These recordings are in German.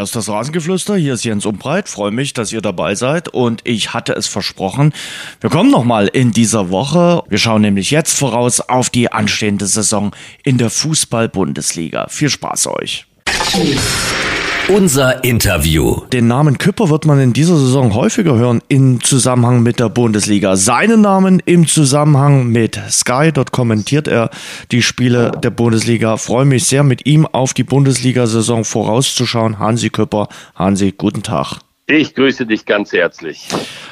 Hier ist das Rasengeflüster, hier ist Jens Umbreit. Freue mich, dass ihr dabei seid und ich hatte es versprochen. Wir kommen nochmal in dieser Woche. Wir schauen nämlich jetzt voraus auf die anstehende Saison in der Fußball-Bundesliga. Viel Spaß euch. Unser Interview. Den Namen Küpper wird man in dieser Saison häufiger hören im Zusammenhang mit der Bundesliga. Seinen Namen im Zusammenhang mit Sky. Dort kommentiert er die Spiele der Bundesliga. Freue mich sehr, mit ihm auf die Bundesliga-Saison vorauszuschauen. Hansi Küpper. Hansi, guten Tag. Ich grüße dich ganz herzlich.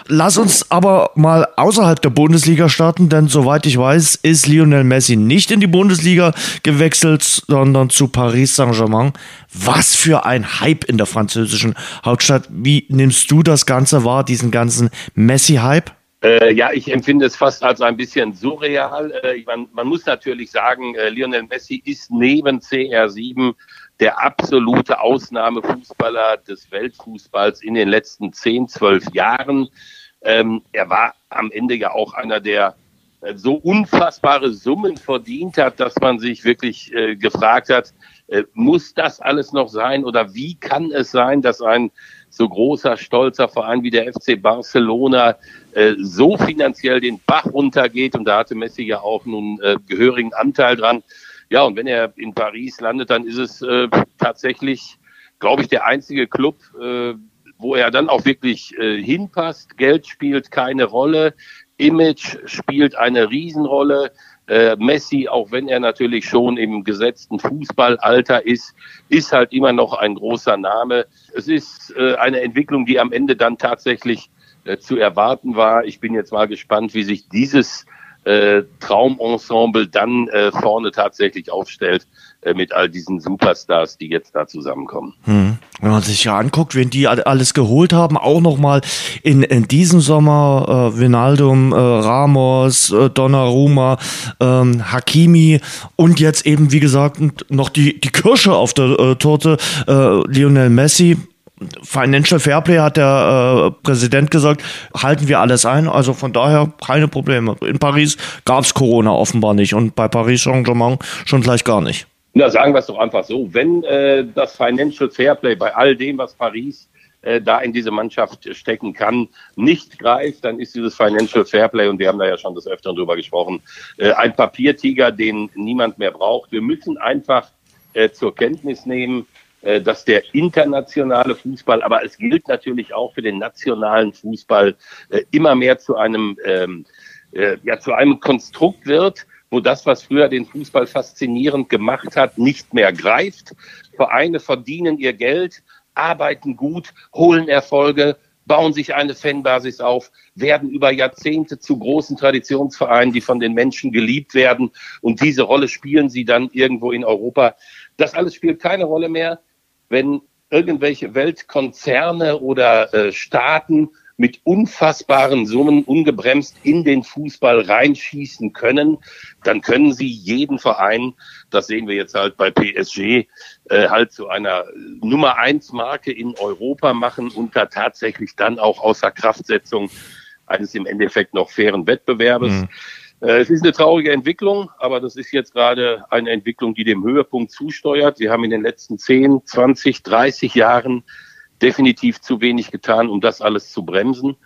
Lass uns aber mal außerhalb der Bundesliga starten, denn soweit ich weiß, ist Lionel Messi nicht in die Bundesliga gewechselt, sondern zu Paris Saint-Germain. Was für ein Hype in der französischen Hauptstadt. Wie nimmst du das Ganze wahr, diesen ganzen Messi-Hype? Äh, ja, ich empfinde es fast als ein bisschen surreal. Äh, man, man, muss natürlich sagen, äh, Lionel Messi ist neben CR7 der absolute Ausnahmefußballer des Weltfußballs in den letzten 10, 12 Jahren. Ähm, er war am Ende ja auch einer, der äh, so unfassbare Summen verdient hat, dass man sich wirklich äh, gefragt hat, äh, muss das alles noch sein oder wie kann es sein, dass ein so großer, stolzer Verein wie der FC Barcelona äh, so finanziell den Bach runtergeht und da hatte Messi ja auch nun äh, gehörigen Anteil dran. Ja, und wenn er in Paris landet, dann ist es äh, tatsächlich, glaube ich, der einzige Club, äh, wo er dann auch wirklich äh, hinpasst. Geld spielt keine Rolle, Image spielt eine Riesenrolle. Äh, Messi, auch wenn er natürlich schon im gesetzten Fußballalter ist, ist halt immer noch ein großer Name. Es ist äh, eine Entwicklung, die am Ende dann tatsächlich äh, zu erwarten war. Ich bin jetzt mal gespannt, wie sich dieses äh, Traumensemble dann äh, vorne tatsächlich aufstellt äh, mit all diesen Superstars, die jetzt da zusammenkommen. Hm. Wenn man sich ja anguckt, wen die alles geholt haben, auch nochmal in, in diesem Sommer äh, Vinaldum, äh, Ramos, äh, Donnarumma, ähm, Hakimi und jetzt eben, wie gesagt, noch die, die Kirsche auf der äh, Torte, äh, Lionel Messi Financial Fairplay hat der äh, Präsident gesagt, halten wir alles ein. Also von daher keine Probleme. In Paris gab es Corona offenbar nicht und bei Paris Saint-Germain schon gleich gar nicht. Na, sagen wir es doch einfach so. Wenn äh, das Financial Fairplay bei all dem, was Paris äh, da in diese Mannschaft stecken kann, nicht greift, dann ist dieses Financial Fairplay, und wir haben da ja schon des Öfteren drüber gesprochen, äh, ein Papiertiger, den niemand mehr braucht. Wir müssen einfach äh, zur Kenntnis nehmen, dass der internationale Fußball, aber es gilt natürlich auch für den nationalen Fußball, äh, immer mehr zu einem, ähm, äh, ja, zu einem Konstrukt wird, wo das, was früher den Fußball faszinierend gemacht hat, nicht mehr greift. Vereine verdienen ihr Geld, arbeiten gut, holen Erfolge, bauen sich eine Fanbasis auf, werden über Jahrzehnte zu großen Traditionsvereinen, die von den Menschen geliebt werden. Und diese Rolle spielen sie dann irgendwo in Europa. Das alles spielt keine Rolle mehr wenn irgendwelche Weltkonzerne oder äh, Staaten mit unfassbaren Summen ungebremst in den Fußball reinschießen können, dann können sie jeden Verein, das sehen wir jetzt halt bei PSG, äh, halt zu einer Nummer eins Marke in Europa machen unter tatsächlich dann auch außer Kraftsetzung eines im Endeffekt noch fairen Wettbewerbes. Mhm. Äh, es ist eine traurige Entwicklung, aber das ist jetzt gerade eine Entwicklung, die dem Höhepunkt zusteuert. Wir haben in den letzten 10, 20, 30 Jahren definitiv zu wenig getan, um das alles zu bremsen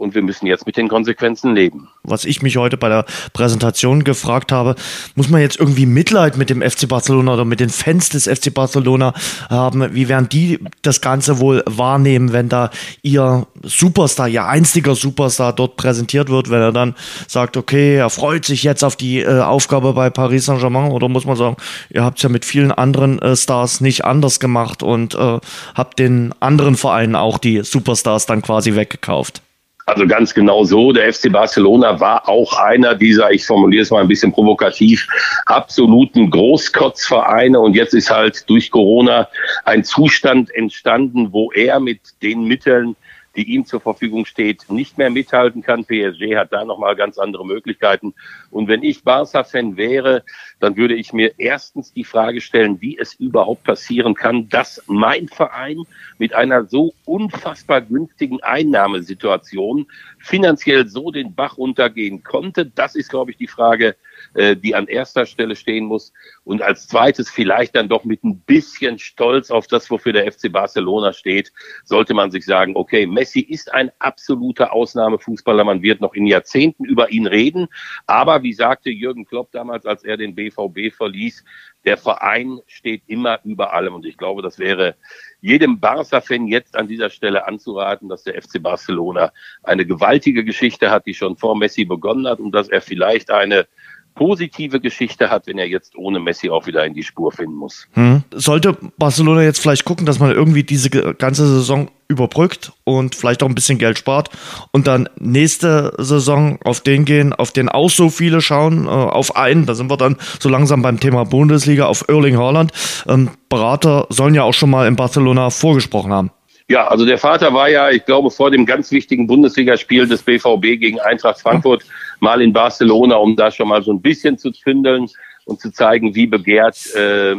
und wir müssen jetzt mit den Konsequenzen leben. Was ich mich heute bei der Präsentation gefragt habe, muss man jetzt irgendwie Mitleid mit dem FC Barcelona oder mit den Fans des FC Barcelona haben? Wie werden die das Ganze wohl wahrnehmen, wenn da ihr Superstar, ihr einziger Superstar dort präsentiert wird, wenn er dann sagt, okay, er freut sich jetzt auf die äh, Aufgabe bei Paris Saint-Germain oder muss man sagen, ihr habt es ja mit vielen anderen äh, Stars nicht anders gemacht und äh, habt den anderen Vereinen auch die Superstars dann quasi weggekauft? Also ganz genau so. Der FC Barcelona war auch einer dieser, ich formuliere es mal ein bisschen provokativ, absoluten Großkotzvereine. Und jetzt ist halt durch Corona ein Zustand entstanden, wo er mit den Mitteln, die ihm zur Verfügung steht, nicht mehr mithalten kann. PSG hat da nochmal ganz andere Möglichkeiten. Und wenn ich Barca-Fan wäre, dann würde ich mir erstens die Frage stellen, wie es überhaupt passieren kann, dass mein Verein mit einer so unfassbar günstigen Einnahmesituation finanziell so den Bach runtergehen konnte. Das ist, glaube ich, die Frage, äh, die an erster Stelle stehen muss. Und als zweites vielleicht dann doch mit ein bisschen Stolz auf das, wofür der FC Barcelona steht, sollte man sich sagen, okay, Messi ist ein absoluter Ausnahmefußballer. Man wird noch in Jahrzehnten über ihn reden. Aber wie sagte Jürgen Klopp damals, als er den BVB verließ, der Verein steht immer über allem. Und ich glaube, das wäre jedem Barca-Fan jetzt an dieser Stelle anzuraten, dass der FC Barcelona eine gewaltige Geschichte hat, die schon vor Messi begonnen hat und dass er vielleicht eine positive Geschichte hat, wenn er jetzt ohne Messi auch wieder in die Spur finden muss. Hm. Sollte Barcelona jetzt vielleicht gucken, dass man irgendwie diese ganze Saison überbrückt und vielleicht auch ein bisschen Geld spart und dann nächste Saison auf den gehen, auf den auch so viele schauen, äh, auf einen, da sind wir dann so langsam beim Thema Bundesliga, auf Erling Haaland. Ähm, Berater sollen ja auch schon mal in Barcelona vorgesprochen haben. Ja, also der Vater war ja, ich glaube, vor dem ganz wichtigen Bundesligaspiel des BVB gegen Eintracht Frankfurt mal in Barcelona, um da schon mal so ein bisschen zu zündeln und zu zeigen, wie begehrt äh,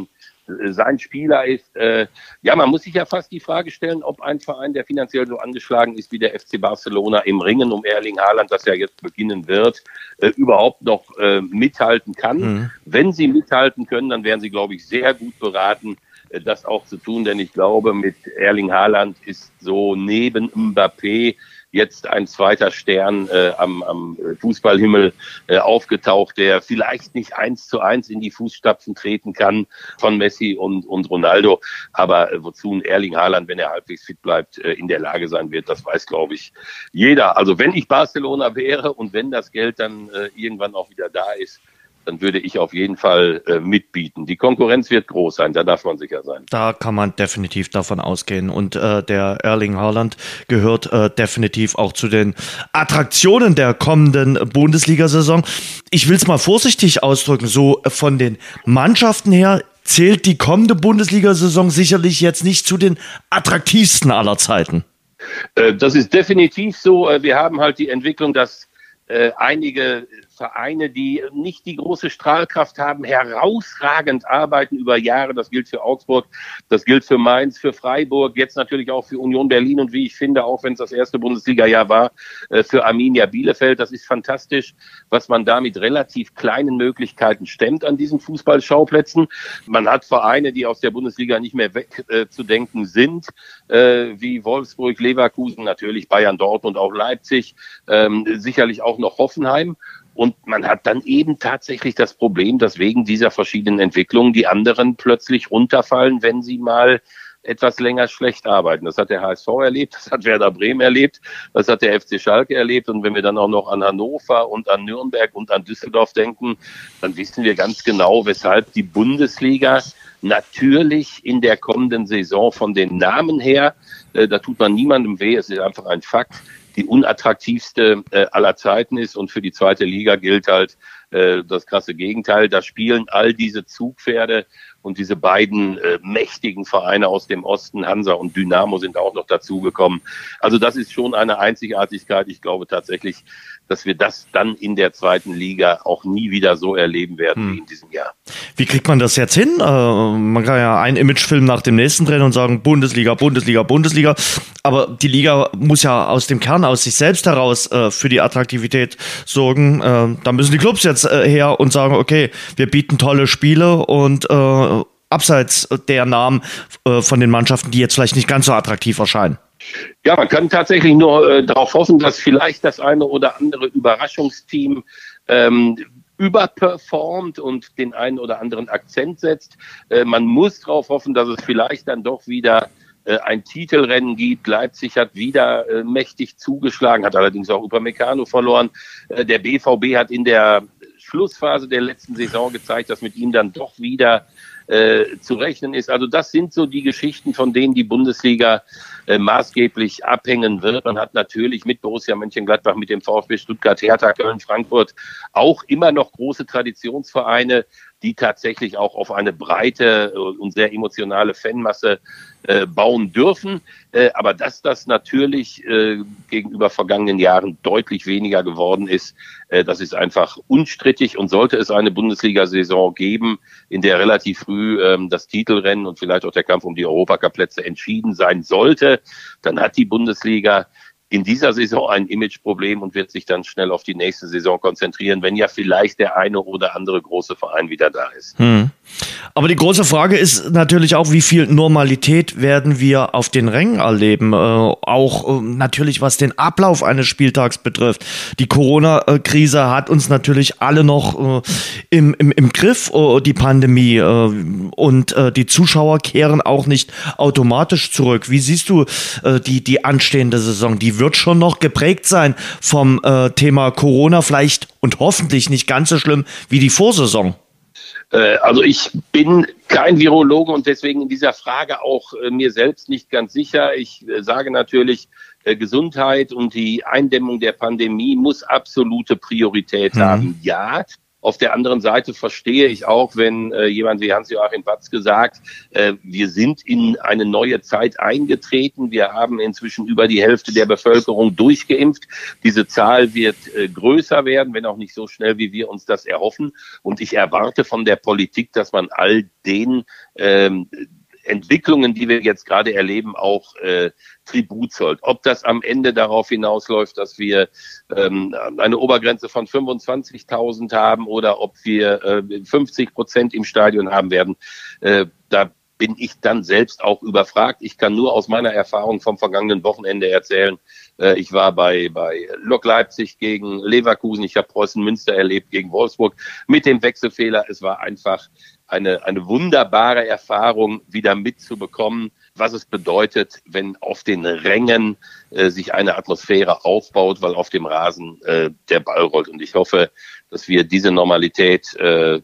sein Spieler ist. Äh, ja, man muss sich ja fast die Frage stellen, ob ein Verein, der finanziell so angeschlagen ist wie der FC Barcelona im Ringen um Erling Haaland, das ja jetzt beginnen wird, äh, überhaupt noch äh, mithalten kann. Mhm. Wenn sie mithalten können, dann wären sie, glaube ich, sehr gut beraten, das auch zu tun, denn ich glaube, mit Erling Haaland ist so neben Mbappé jetzt ein zweiter Stern äh, am, am Fußballhimmel äh, aufgetaucht, der vielleicht nicht eins zu eins in die Fußstapfen treten kann von Messi und, und Ronaldo, aber äh, wozu ein Erling Haaland, wenn er halbwegs fit bleibt, äh, in der Lage sein wird, das weiß, glaube ich, jeder. Also wenn ich Barcelona wäre und wenn das Geld dann äh, irgendwann auch wieder da ist, dann würde ich auf jeden Fall äh, mitbieten. Die Konkurrenz wird groß sein, da darf man sicher sein. Da kann man definitiv davon ausgehen. Und äh, der Erling Haaland gehört äh, definitiv auch zu den Attraktionen der kommenden Bundesliga-Saison. Ich will es mal vorsichtig ausdrücken, so von den Mannschaften her zählt die kommende Bundesliga-Saison sicherlich jetzt nicht zu den attraktivsten aller Zeiten. Äh, das ist definitiv so. Äh, wir haben halt die Entwicklung, dass äh, einige Vereine, die nicht die große Strahlkraft haben, herausragend arbeiten über Jahre. Das gilt für Augsburg, das gilt für Mainz, für Freiburg, jetzt natürlich auch für Union Berlin und wie ich finde, auch wenn es das erste Bundesliga-Jahr war, äh, für Arminia Bielefeld. Das ist fantastisch, was man da mit relativ kleinen Möglichkeiten stemmt an diesen Fußballschauplätzen. Man hat Vereine, die aus der Bundesliga nicht mehr wegzudenken äh, sind, äh, wie Wolfsburg, Leverkusen, natürlich Bayern, Dortmund, auch Leipzig, ähm, sicherlich auch noch Hoffenheim. Und man hat dann eben tatsächlich das Problem, dass wegen dieser verschiedenen Entwicklungen die anderen plötzlich runterfallen, wenn sie mal etwas länger schlecht arbeiten. Das hat der HSV erlebt, das hat Werder Bremen erlebt, das hat der FC Schalke erlebt. Und wenn wir dann auch noch an Hannover und an Nürnberg und an Düsseldorf denken, dann wissen wir ganz genau, weshalb die Bundesliga natürlich in der kommenden Saison von den Namen her, äh, da tut man niemandem weh, es ist einfach ein Fakt, die unattraktivste äh, aller Zeiten ist. Und für die zweite Liga gilt halt äh, das krasse Gegenteil. Da spielen all diese Zugpferde und diese beiden äh, mächtigen Vereine aus dem Osten, Hansa und Dynamo, sind auch noch dazugekommen. Also das ist schon eine Einzigartigkeit. Ich glaube tatsächlich, dass wir das dann in der zweiten Liga auch nie wieder so erleben werden hm. wie in diesem Jahr. Wie kriegt man das jetzt hin? Äh, man kann ja einen Imagefilm nach dem nächsten drehen und sagen Bundesliga, Bundesliga, Bundesliga. Aber die Liga muss ja aus dem Kern, aus sich selbst heraus äh, für die Attraktivität sorgen. Äh, da müssen die Clubs jetzt äh, her und sagen, okay, wir bieten tolle Spiele und äh, abseits der Namen äh, von den Mannschaften, die jetzt vielleicht nicht ganz so attraktiv erscheinen. Ja, man kann tatsächlich nur äh, darauf hoffen, dass vielleicht das eine oder andere Überraschungsteam ähm, überperformt und den einen oder anderen Akzent setzt. Äh, man muss darauf hoffen, dass es vielleicht dann doch wieder äh, ein Titelrennen gibt. Leipzig hat wieder äh, mächtig zugeschlagen, hat allerdings auch Upamecano verloren. Äh, der BVB hat in der Schlussphase der letzten Saison gezeigt, dass mit ihm dann doch wieder äh, zu rechnen ist. Also das sind so die Geschichten, von denen die Bundesliga äh, maßgeblich abhängen wird. Man hat natürlich mit Borussia Mönchengladbach, mit dem VfB Stuttgart, Hertha, Köln, Frankfurt auch immer noch große Traditionsvereine, die tatsächlich auch auf eine breite und sehr emotionale Fanmasse äh, bauen dürfen. Äh, aber dass das natürlich äh, gegenüber vergangenen Jahren deutlich weniger geworden ist, äh, das ist einfach unstrittig. Und sollte es eine Bundesliga-Saison geben, in der relativ früh ähm, das Titelrennen und vielleicht auch der Kampf um die Europacup-Plätze entschieden sein sollte, dann hat die Bundesliga in dieser Saison ein Imageproblem und wird sich dann schnell auf die nächste Saison konzentrieren, wenn ja vielleicht der eine oder andere große Verein wieder da ist. Hm. Aber die große Frage ist natürlich auch, wie viel Normalität werden wir auf den Rängen erleben? Äh, auch äh, natürlich, was den Ablauf eines Spieltags betrifft. Die Corona-Krise hat uns natürlich alle noch äh, im, im, im Griff, äh, die Pandemie. Äh, und äh, die Zuschauer kehren auch nicht automatisch zurück. Wie siehst du die, die anstehende Saison? Die wird schon noch geprägt sein vom Thema Corona, vielleicht und hoffentlich nicht ganz so schlimm wie die Vorsaison. Äh, also ich bin kein Virologe und deswegen in dieser Frage auch äh, mir selbst nicht ganz sicher. Ich äh, sage natürlich, Gesundheit und die Eindämmung der Pandemie muss absolute Priorität mhm. haben. Ja, auf der anderen Seite verstehe ich auch, wenn äh, jemand wie Hans-Joachim Batz gesagt, äh, wir sind in eine neue Zeit eingetreten. Wir haben inzwischen über die Hälfte der Bevölkerung durchgeimpft. Diese Zahl wird äh, größer werden, wenn auch nicht so schnell, wie wir uns das erhoffen. Und ich erwarte von der Politik, dass man all den ähm, Entwicklungen, die wir jetzt gerade erleben, auch äh, Tribut zollt. Ob das am Ende darauf hinausläuft, dass wir ähm, eine Obergrenze von 25.000 haben oder ob wir äh, 50 Prozent im Stadion haben werden, äh, da bin ich dann selbst auch überfragt. Ich kann nur aus meiner Erfahrung vom vergangenen Wochenende erzählen. Äh, ich war bei, bei Lok Leipzig gegen Leverkusen. Ich habe Preußen Münster erlebt gegen Wolfsburg mit dem Wechselfehler. Es war einfach eine, eine wunderbare Erfahrung, wieder mitzubekommen, was es bedeutet, wenn auf den Rängen äh, sich eine Atmosphäre aufbaut, weil auf dem Rasen äh, der Ball rollt. Und ich hoffe, dass wir diese Normalität äh,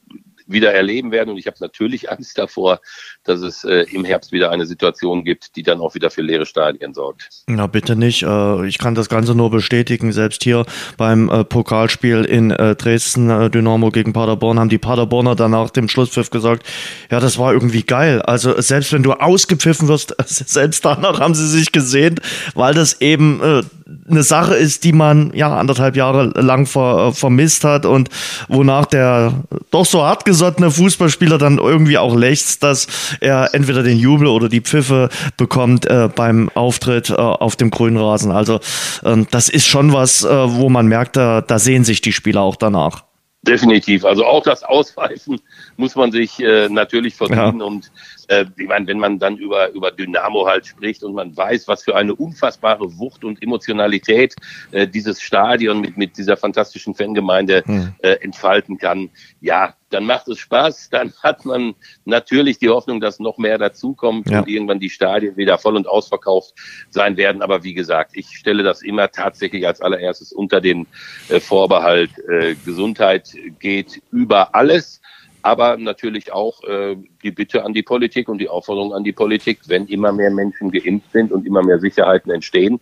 wieder erleben werden. Und ich habe natürlich Angst davor, dass es äh, im Herbst wieder eine Situation gibt, die dann auch wieder für leere Stadien sorgt. Na bitte nicht. Äh, ich kann das Ganze nur bestätigen. Selbst hier beim äh, Pokalspiel in äh, Dresden, äh, Dynamo gegen Paderborn, haben die Paderborner danach dem Schlusspfiff gesagt, ja, das war irgendwie geil. Also selbst wenn du ausgepfiffen wirst, selbst danach haben sie sich gesehen, weil das eben äh, eine Sache ist, die man ja anderthalb Jahre lang ver, vermisst hat und wonach der doch so hartgesottene Fußballspieler dann irgendwie auch lächzt, dass er entweder den Jubel oder die Pfiffe bekommt äh, beim Auftritt äh, auf dem grünen Rasen. Also ähm, das ist schon was, äh, wo man merkt, da, da sehen sich die Spieler auch danach. Definitiv. Also auch das Auspfeifen muss man sich äh, natürlich verdienen. Ja. Und äh, ich meine, wenn man dann über, über Dynamo halt spricht und man weiß, was für eine unfassbare Wucht und Emotionalität äh, dieses Stadion mit, mit dieser fantastischen Fangemeinde hm. äh, entfalten kann, ja, dann macht es Spaß. Dann hat man natürlich die Hoffnung, dass noch mehr dazukommt ja. und irgendwann die Stadien wieder voll und ausverkauft sein werden. Aber wie gesagt, ich stelle das immer tatsächlich als allererstes unter den äh, Vorbehalt äh, Gesundheit geht über alles aber natürlich auch äh, die Bitte an die Politik und die Aufforderung an die Politik, wenn immer mehr Menschen geimpft sind und immer mehr Sicherheiten entstehen,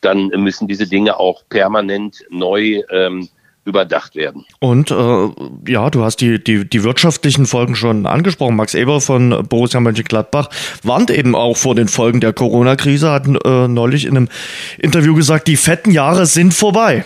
dann müssen diese Dinge auch permanent neu ähm, überdacht werden. Und äh, ja, du hast die, die, die wirtschaftlichen Folgen schon angesprochen. Max Eber von Borussia Mönchengladbach warnt eben auch vor den Folgen der Corona-Krise, hat äh, neulich in einem Interview gesagt, die fetten Jahre sind vorbei.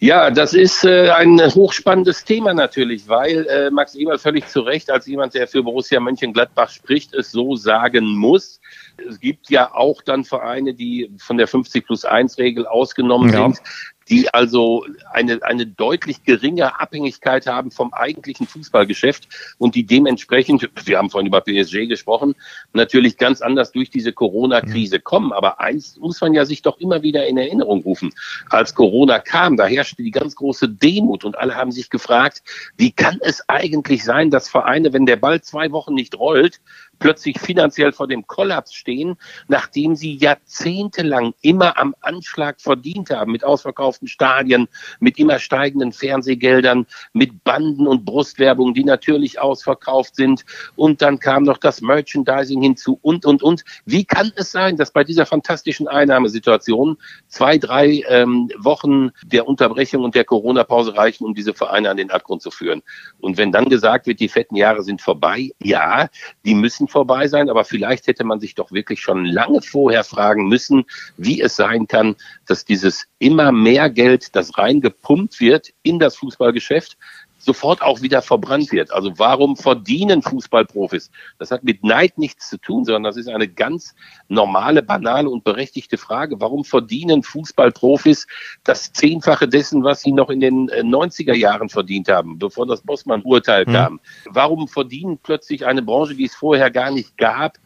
Ja, das ist äh, ein hochspannendes Thema natürlich, weil äh, Max Eberl völlig zu Recht als jemand, der für Borussia Mönchengladbach spricht, es so sagen muss. Es gibt ja auch dann Vereine, die von der 50 plus 1 Regel ausgenommen ja. sind die also eine, eine deutlich geringe Abhängigkeit haben vom eigentlichen Fußballgeschäft und die dementsprechend, wir haben vorhin über PSG gesprochen, natürlich ganz anders durch diese Corona-Krise kommen. Aber eins muss man ja sich doch immer wieder in Erinnerung rufen. Als Corona kam, da herrschte die ganz große Demut und alle haben sich gefragt, wie kann es eigentlich sein, dass Vereine, wenn der Ball zwei Wochen nicht rollt, plötzlich finanziell vor dem Kollaps stehen, nachdem sie jahrzehntelang immer am Anschlag verdient haben mit ausverkauften Stadien, mit immer steigenden Fernsehgeldern, mit Banden und Brustwerbung, die natürlich ausverkauft sind. Und dann kam noch das Merchandising hinzu und, und, und. Wie kann es sein, dass bei dieser fantastischen Einnahmesituation zwei, drei ähm, Wochen der Unterbrechung und der Corona-Pause reichen, um diese Vereine an den Abgrund zu führen? Und wenn dann gesagt wird, die fetten Jahre sind vorbei, ja, die müssen Krisen vorbei sein, aber vielleicht hätte man sich doch wirklich schon lange vorher fragen müssen, wie es sein kann, dass dieses immer mehr Geld, das reingepumpt wird in das Fußballgeschäft, sofort auch wieder verbrannt wird. Also warum verdienen Fußballprofis? Das hat mit Neid nichts zu tun, sondern das ist eine ganz normale, banale und berechtigte Frage. Warum verdienen Fußballprofis das Zehnfache dessen, was sie noch in den 90er äh, Jahren verdient haben, bevor das Bossmann-Urteil mhm. kam? Warum verdienen plötzlich eine Branche, die es vorher gar nicht gab,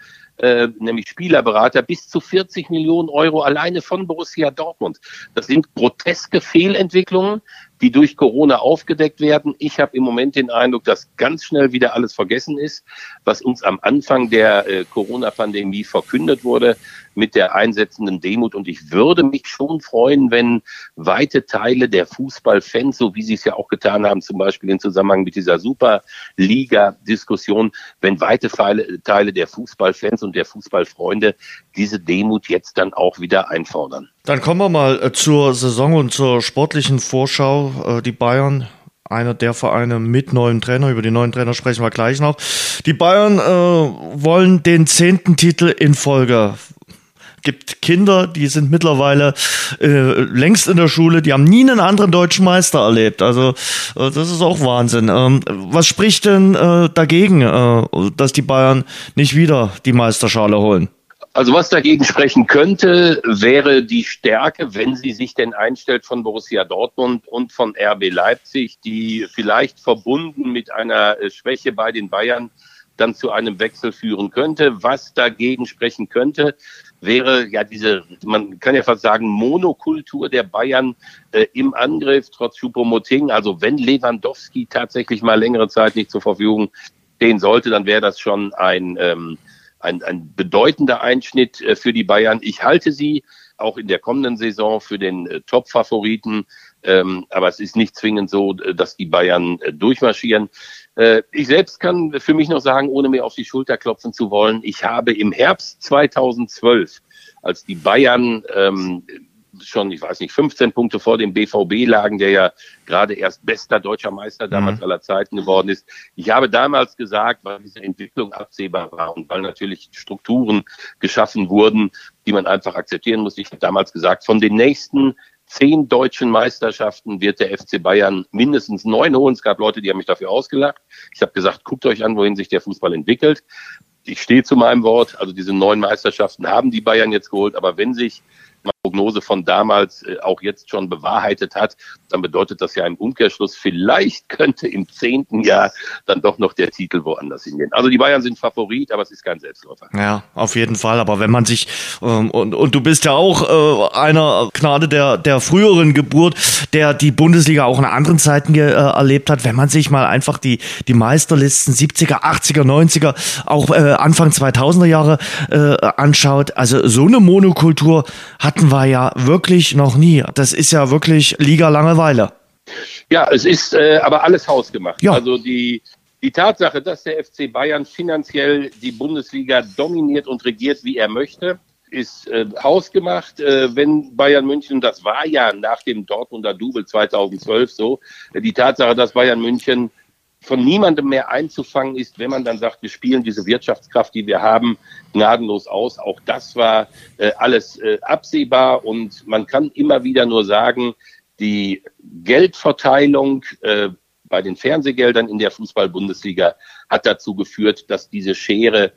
äh, nämlich Spielerberater, bis zu 40 Millionen Euro alleine von Borussia Dortmund. Das sind groteske Fehlentwicklungen, die durch Corona aufgedeckt werden. Ich habe im Moment den Eindruck, dass ganz schnell wieder alles vergessen ist, was uns am Anfang der äh, Corona-Pandemie verkündet wurde mit der einsetzenden Demut. Und ich würde mich schon freuen, wenn weite Teile der Fußballfans, so wie sie es ja auch getan haben, zum Beispiel im Zusammenhang mit dieser Superliga-Diskussion, wenn weite Teile der Fußballfans und der Fußballfreunde diese Demut jetzt dann auch wieder einfordern. Dann kommen wir mal äh, zur Saison und zur sportlichen Vorschau. Äh, die Bayern einer der Vereine mit neuem Trainer. Über die neuen Trainer sprechen wir gleich noch. Die Bayern äh, wollen den zehnten Titel in Folge. Gibt Kinder, die sind mittlerweile äh, längst in der Schule, die haben nie einen anderen deutschen Meister erlebt. Also äh, das ist auch Wahnsinn. Ähm, was spricht denn äh, dagegen, äh, dass die Bayern nicht wieder die Meisterschale holen? Also was dagegen sprechen könnte, wäre die Stärke, wenn sie sich denn einstellt von Borussia Dortmund und von RB Leipzig, die vielleicht verbunden mit einer äh, Schwäche bei den Bayern dann zu einem Wechsel führen könnte. Was dagegen sprechen könnte, wäre ja diese, man kann ja fast sagen, Monokultur der Bayern äh, im Angriff, trotz Choupo-Moting. Also wenn Lewandowski tatsächlich mal längere Zeit nicht zur Verfügung stehen sollte, dann wäre das schon ein ähm, ein, ein bedeutender Einschnitt äh, für die Bayern. Ich halte sie auch in der kommenden Saison für den äh, Top-Favoriten. Ähm, aber es ist nicht zwingend so, äh, dass die Bayern äh, durchmarschieren. Äh, ich selbst kann für mich noch sagen, ohne mir auf die Schulter klopfen zu wollen, ich habe im Herbst 2012, als die Bayern ähm, schon, ich weiß nicht, 15 Punkte vor dem BVB lagen, der ja gerade erst bester deutscher Meister damals mhm. aller Zeiten geworden ist. Ich habe damals gesagt, weil diese Entwicklung absehbar war und weil natürlich Strukturen geschaffen wurden, die man einfach akzeptieren muss. Ich habe damals gesagt, von den nächsten zehn deutschen Meisterschaften wird der FC Bayern mindestens neun holen. Es gab Leute, die haben mich dafür ausgelacht. Ich habe gesagt, guckt euch an, wohin sich der Fußball entwickelt. Ich stehe zu meinem Wort. Also diese neun Meisterschaften haben die Bayern jetzt geholt. Aber wenn sich Prognose von damals äh, auch jetzt schon bewahrheitet hat, dann bedeutet das ja im Umkehrschluss, vielleicht könnte im zehnten Jahr dann doch noch der Titel woanders hingehen. Also die Bayern sind Favorit, aber es ist kein Selbstläufer. Ja, auf jeden Fall. Aber wenn man sich, ähm, und, und du bist ja auch äh, einer Gnade der, der früheren Geburt, der die Bundesliga auch in anderen Zeiten äh, erlebt hat, wenn man sich mal einfach die, die Meisterlisten 70er, 80er, 90er, auch äh, Anfang 2000er Jahre äh, anschaut, also so eine Monokultur hatten wir ja wirklich noch nie. Das ist ja wirklich Liga Langeweile. Ja, es ist äh, aber alles hausgemacht. Ja. Also die, die Tatsache, dass der FC Bayern finanziell die Bundesliga dominiert und regiert, wie er möchte, ist äh, hausgemacht. Äh, wenn Bayern München, das war ja nach dem Dortmunder Double 2012 so, äh, die Tatsache, dass Bayern München von niemandem mehr einzufangen ist, wenn man dann sagt, wir spielen diese Wirtschaftskraft, die wir haben, gnadenlos aus. Auch das war äh, alles äh, absehbar und man kann immer wieder nur sagen, die Geldverteilung äh, bei den Fernsehgeldern in der Fußball-Bundesliga hat dazu geführt, dass diese Schere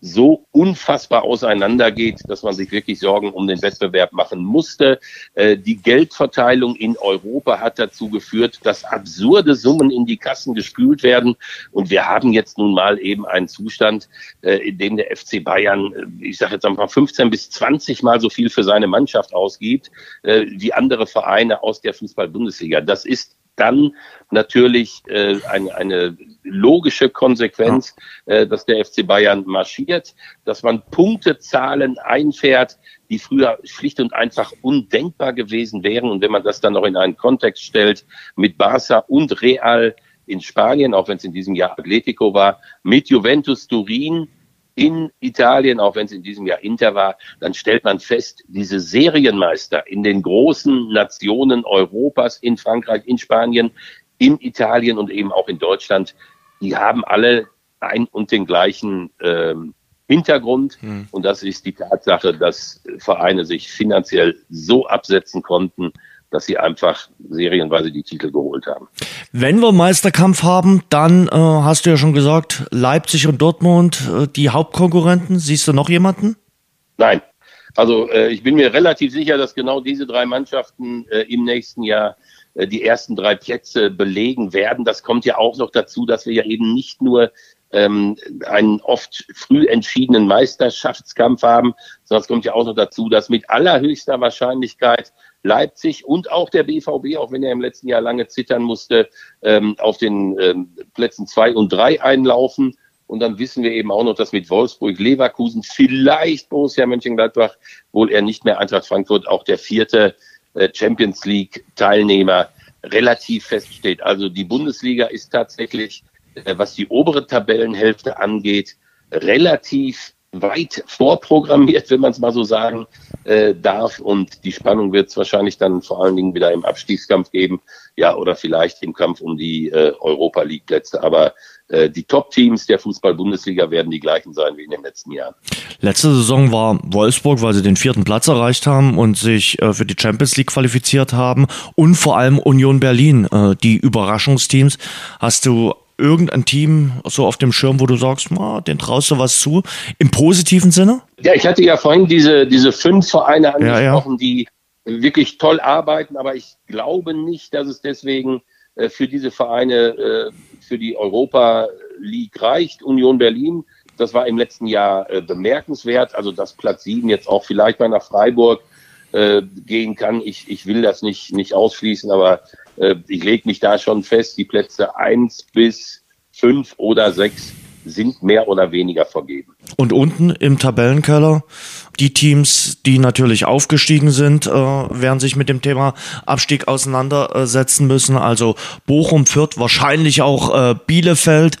so unfassbar auseinandergeht, dass man sich wirklich Sorgen um den Wettbewerb machen musste. Äh, die Geldverteilung in Europa hat dazu geführt, dass absurde Summen in die Kassen gespült werden. Und wir haben jetzt nun mal eben einen Zustand, äh, in dem der FC Bayern, äh, ich sage jetzt einfach 15 bis 20 Mal so viel für seine Mannschaft ausgibt, wie andere Vereine aus der Fußball-Bundesliga. Das ist dann natürlich äh, eine, eine logische Konsequenz, äh, dass der FC Bayern marschiert, dass man Punktezahlen einfährt, die früher schlicht und einfach undenkbar gewesen wären. Und wenn man das dann noch in einen Kontext stellt mit Barca und Real in Spanien, auch wenn es in diesem Jahr Atletico war, mit Juventus Turin, in Italien, auch wenn es in diesem Jahr Inter war, dann stellt man fest, diese Serienmeister in den großen Nationen Europas, in Frankreich, in Spanien, in Italien und eben auch in Deutschland, die haben alle ein und den gleichen ähm, Hintergrund. Hm. Und das ist die Tatsache, dass Vereine sich finanziell so absetzen konnten, dass sie einfach serienweise die Titel geholt haben. Wenn wir Meisterkampf haben, dann äh, hast du ja schon gesagt, Leipzig und Dortmund äh, die Hauptkonkurrenten. Siehst du noch jemanden? Nein. Also äh, ich bin mir relativ sicher, dass genau diese drei Mannschaften äh, im nächsten Jahr äh, die ersten drei Plätze belegen werden. Das kommt ja auch noch dazu, dass wir ja eben nicht nur ähm, einen oft früh entschiedenen Meisterschaftskampf haben, sondern es kommt ja auch noch dazu, dass mit allerhöchster Wahrscheinlichkeit Leipzig und auch der BVB, auch wenn er im letzten Jahr lange zittern musste, ähm, auf den ähm, Plätzen zwei und drei einlaufen. Und dann wissen wir eben auch noch, dass mit Wolfsburg, Leverkusen, vielleicht Borussia Mönchengladbach, wohl er nicht mehr Eintracht Frankfurt, auch der vierte äh, Champions League Teilnehmer relativ feststeht. Also die Bundesliga ist tatsächlich, äh, was die obere Tabellenhälfte angeht, relativ weit vorprogrammiert, wenn man es mal so sagen äh, darf. Und die Spannung wird es wahrscheinlich dann vor allen Dingen wieder im Abstiegskampf geben, ja, oder vielleicht im Kampf um die äh, Europa League Plätze. Aber äh, die Top-Teams der Fußball-Bundesliga werden die gleichen sein wie in den letzten Jahren. Letzte Saison war Wolfsburg, weil sie den vierten Platz erreicht haben und sich äh, für die Champions League qualifiziert haben und vor allem Union Berlin, äh, die Überraschungsteams. Hast du irgendein Team so auf dem Schirm, wo du sagst, oh, den traust du was zu, im positiven Sinne? Ja, ich hatte ja vorhin diese, diese fünf Vereine angesprochen, ja, ja. die wirklich toll arbeiten, aber ich glaube nicht, dass es deswegen äh, für diese Vereine äh, für die Europa League reicht. Union Berlin, das war im letzten Jahr äh, bemerkenswert, also dass Platz sieben jetzt auch vielleicht mal nach Freiburg äh, gehen kann. Ich, ich will das nicht, nicht ausschließen, aber äh, ich lege mich da schon fest, die Plätze eins bis fünf oder sechs sind mehr oder weniger vergeben. Und unten im Tabellenkeller, die Teams, die natürlich aufgestiegen sind, äh, werden sich mit dem Thema Abstieg auseinandersetzen müssen. Also Bochum, Fürth, wahrscheinlich auch äh, Bielefeld.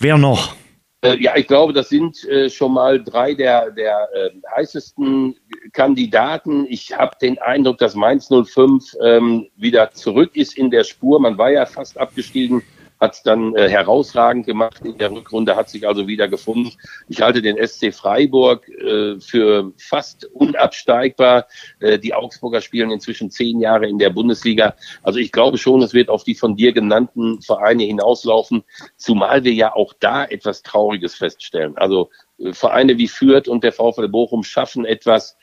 Wer noch? Äh, ja, ich glaube, das sind äh, schon mal drei der, der äh, heißesten Kandidaten. Ich habe den Eindruck, dass Mainz 05 ähm, wieder zurück ist in der Spur. Man war ja fast abgestiegen hat es dann äh, herausragend gemacht in der Rückrunde, hat sich also wieder gefunden. Ich halte den SC Freiburg äh, für fast unabsteigbar. Äh, die Augsburger spielen inzwischen zehn Jahre in der Bundesliga. Also ich glaube schon, es wird auf die von dir genannten Vereine hinauslaufen, zumal wir ja auch da etwas Trauriges feststellen. Also äh, Vereine wie Fürth und der VfL Bochum schaffen etwas,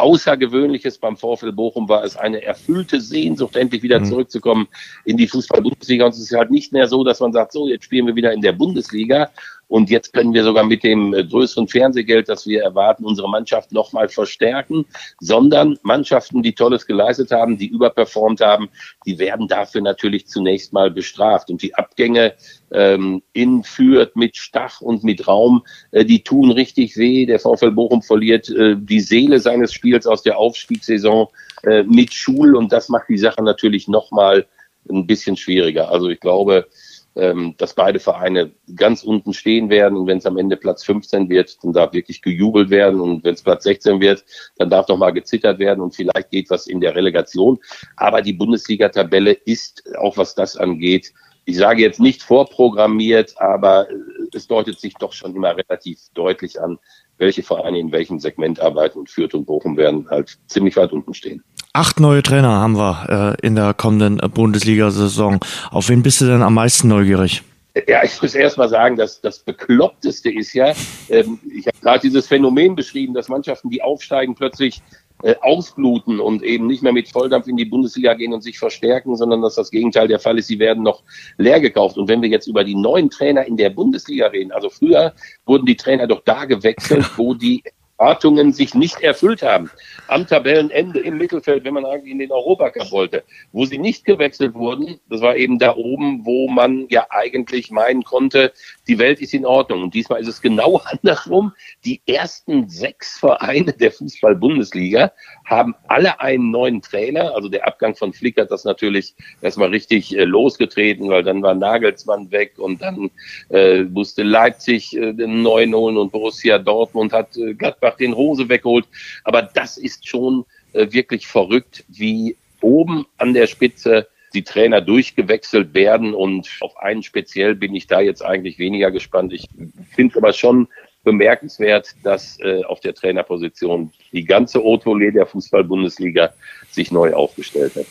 Außergewöhnliches beim VfL Bochum war es eine erfüllte Sehnsucht, endlich wieder mhm. zurückzukommen in die Fußball-Bundesliga. Und es ist halt nicht mehr so, dass man sagt, so, jetzt spielen wir wieder in der Bundesliga und jetzt können wir sogar mit dem äh, größeren Fernsehgeld, das wir erwarten, unsere Mannschaft nochmal verstärken, sondern Mannschaften, die Tolles geleistet haben, die überperformt haben, die werden dafür natürlich zunächst mal bestraft. Und die Abgänge ähm, in Fürth mit Stach und mit Raum, äh, die tun richtig weh. Der VfL Bochum verliert äh, die Seele seines Spiels aus der Aufstiegssaison äh, mit Schul und das macht die Sache natürlich nochmal ein bisschen schwieriger. Also ich glaube, ähm, dass beide Vereine ganz unten stehen werden und wenn es am Ende Platz 15 wird, dann darf wirklich gejubelt werden und wenn es Platz 16 wird, dann darf noch mal gezittert werden und vielleicht geht was in der Relegation. Aber die Bundesliga-Tabelle ist, auch was das angeht, ich sage jetzt nicht vorprogrammiert, aber es deutet sich doch schon immer relativ deutlich an, welche Vereine in welchem Segment arbeiten und Fürth und Bochum werden halt ziemlich weit unten stehen. Acht neue Trainer haben wir äh, in der kommenden Bundesliga-Saison. Auf wen bist du denn am meisten neugierig? Ja, ich muss erst mal sagen, dass das Bekloppteste ist ja, ähm, ich habe gerade dieses Phänomen beschrieben, dass Mannschaften, die aufsteigen, plötzlich äh, ausbluten und eben nicht mehr mit Volldampf in die Bundesliga gehen und sich verstärken, sondern dass das Gegenteil der Fall ist, sie werden noch leer gekauft. Und wenn wir jetzt über die neuen Trainer in der Bundesliga reden, also früher wurden die Trainer doch da gewechselt, wo die Erwartungen sich nicht erfüllt haben. Am Tabellenende im Mittelfeld, wenn man eigentlich in den Europacup wollte. Wo sie nicht gewechselt wurden, das war eben da oben, wo man ja eigentlich meinen konnte, die Welt ist in Ordnung. Und diesmal ist es genau andersrum. Die ersten sechs Vereine der Fußball-Bundesliga haben alle einen neuen Trainer. Also der Abgang von Flick hat das natürlich erstmal richtig äh, losgetreten, weil dann war Nagelsmann weg und dann äh, musste Leipzig äh, den neuen holen und Borussia Dortmund hat äh, Gladbach den Rose weggeholt. Aber das ist schon äh, wirklich verrückt, wie oben an der Spitze die Trainer durchgewechselt werden und auf einen speziell bin ich da jetzt eigentlich weniger gespannt. Ich finde aber schon, bemerkenswert, dass äh, auf der Trainerposition die ganze Haute der Fußball-Bundesliga sich neu aufgestellt hat.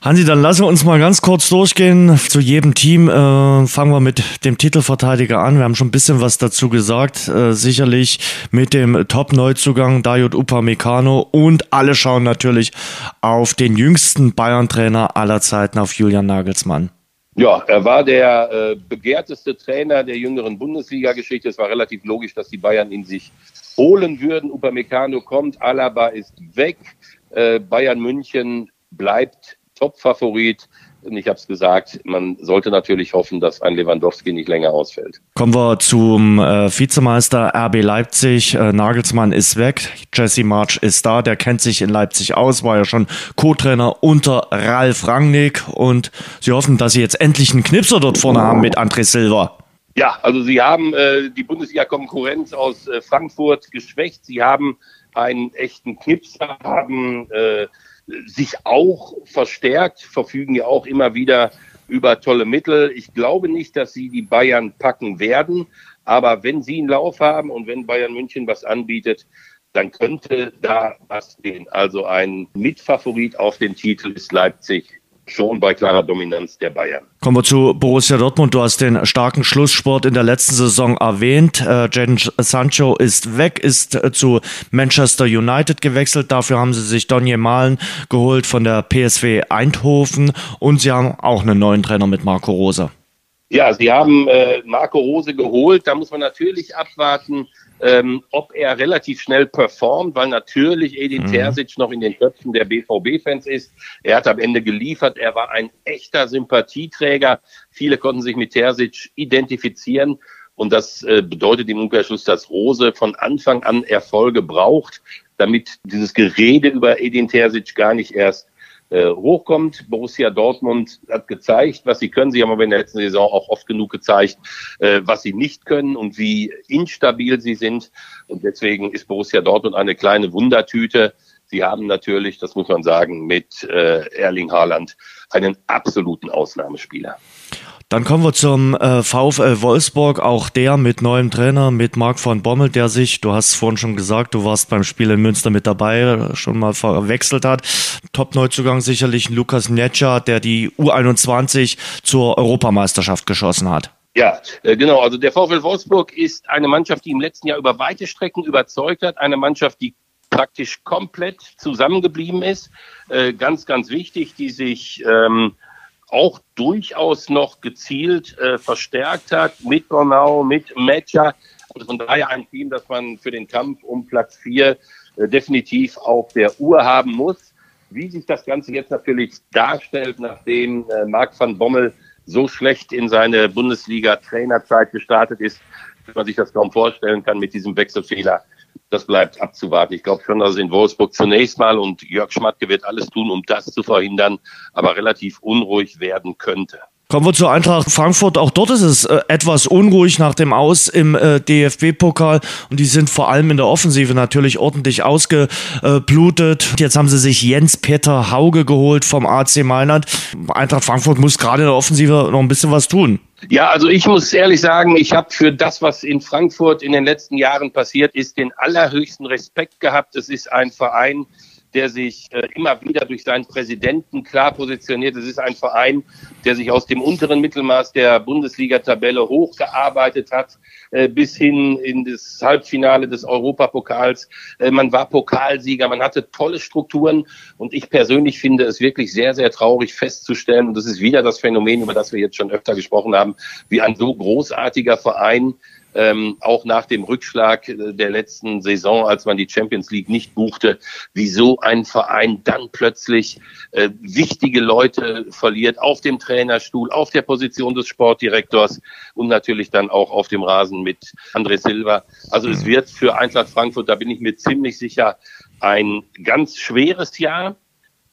Hansi, dann lassen wir uns mal ganz kurz durchgehen. Zu jedem Team äh, fangen wir mit dem Titelverteidiger an. Wir haben schon ein bisschen was dazu gesagt. Äh, sicherlich mit dem Top-Neuzugang Dayot Upamecano und alle schauen natürlich auf den jüngsten Bayern-Trainer aller Zeiten, auf Julian Nagelsmann. Ja, er war der äh, begehrteste Trainer der jüngeren Bundesliga-Geschichte. Es war relativ logisch, dass die Bayern ihn sich holen würden. Upamecano kommt, Alaba ist weg. Äh, Bayern München bleibt Top-Favorit. Und ich habe es gesagt, man sollte natürlich hoffen, dass ein Lewandowski nicht länger ausfällt. Kommen wir zum äh, Vizemeister RB Leipzig. Äh, Nagelsmann ist weg, Jesse March ist da, der kennt sich in Leipzig aus, war ja schon Co-Trainer unter Ralf Rangnick und sie hoffen, dass sie jetzt endlich einen Knipser dort vorne haben mit André Silva. Ja, also sie haben äh, die Bundesliga-Konkurrenz aus äh, Frankfurt geschwächt. Sie haben einen echten Knipser, haben äh, sich auch verstärkt, verfügen ja auch immer wieder über tolle Mittel. Ich glaube nicht, dass sie die Bayern packen werden, aber wenn sie einen Lauf haben und wenn Bayern München was anbietet, dann könnte da was gehen. Also ein Mitfavorit auf den Titel ist Leipzig schon bei klarer Dominanz der Bayern. Kommen wir zu Borussia Dortmund. Du hast den starken Schlusssport in der letzten Saison erwähnt. Äh, Jadon Sancho ist weg, ist äh, zu Manchester United gewechselt. Dafür haben sie sich Donny Malen geholt von der PSW Eindhoven und sie haben auch einen neuen Trainer mit Marco Rose. Ja, sie haben äh, Marco Rose geholt. Da muss man natürlich abwarten, ähm, ob er relativ schnell performt, weil natürlich Edin mhm. Terzic noch in den Köpfen der BVB-Fans ist. Er hat am Ende geliefert. Er war ein echter Sympathieträger. Viele konnten sich mit Terzic identifizieren. Und das äh, bedeutet im Umkehrschluss, dass Rose von Anfang an Erfolge braucht, damit dieses Gerede über Edin Terzic gar nicht erst äh, hochkommt. Borussia Dortmund hat gezeigt, was sie können. Sie haben aber in der letzten Saison auch oft genug gezeigt, äh, was sie nicht können und wie instabil sie sind. Und deswegen ist Borussia Dortmund eine kleine Wundertüte. Sie haben natürlich, das muss man sagen, mit äh, Erling Haaland einen absoluten Ausnahmespieler. Dann kommen wir zum äh, VfL Wolfsburg, auch der mit neuem Trainer, mit Marc von Bommel, der sich, du hast es vorhin schon gesagt, du warst beim Spiel in Münster mit dabei, schon mal verwechselt hat. Top-Neuzugang sicherlich Lukas Netscher, der die U21 zur Europameisterschaft geschossen hat. Ja, äh, genau. Also der VfL Wolfsburg ist eine Mannschaft, die im letzten Jahr über weite Strecken überzeugt hat. Eine Mannschaft, die praktisch komplett zusammengeblieben ist. Äh, ganz, ganz wichtig, die sich ähm, auch durchaus noch gezielt äh, verstärkt hat mit Bornau, mit Matcher. Also von daher ein Team, das man für den Kampf um Platz vier äh, definitiv auf der Uhr haben muss. Wie sich das Ganze jetzt natürlich darstellt, nachdem äh, Marc van Bommel so schlecht in seine Bundesliga-Trainerzeit gestartet ist, dass man sich das kaum vorstellen kann mit diesem Wechselfehler das bleibt abzuwarten. Ich glaube schon, dass in Wolfsburg zunächst mal und Jörg Schmatke wird alles tun, um das zu verhindern, aber relativ unruhig werden könnte. Kommen wir zur Eintracht Frankfurt. Auch dort ist es äh, etwas unruhig nach dem Aus im äh, DFB-Pokal und die sind vor allem in der Offensive natürlich ordentlich ausgeblutet. Jetzt haben sie sich Jens-Peter Hauge geholt vom AC Mailand. Eintracht Frankfurt muss gerade in der Offensive noch ein bisschen was tun. Ja, also ich muss ehrlich sagen, ich habe für das, was in Frankfurt in den letzten Jahren passiert ist, den allerhöchsten Respekt gehabt. Es ist ein Verein, der sich äh, immer wieder durch seinen Präsidenten klar positioniert. Es ist ein Verein, der sich aus dem unteren Mittelmaß der Bundesliga-Tabelle hochgearbeitet hat, äh, bis hin in das Halbfinale des Europapokals. Äh, man war Pokalsieger, man hatte tolle Strukturen und ich persönlich finde es wirklich sehr, sehr traurig festzustellen, und das ist wieder das Phänomen, über das wir jetzt schon öfter gesprochen haben, wie ein so großartiger Verein ähm, auch nach dem Rückschlag äh, der letzten Saison, als man die Champions League nicht buchte, wieso ein Verein dann plötzlich äh, wichtige Leute verliert auf dem Trainerstuhl, auf der Position des Sportdirektors und natürlich dann auch auf dem Rasen mit André Silva. Also es mhm. wird für Eintracht Frankfurt, da bin ich mir ziemlich sicher, ein ganz schweres Jahr,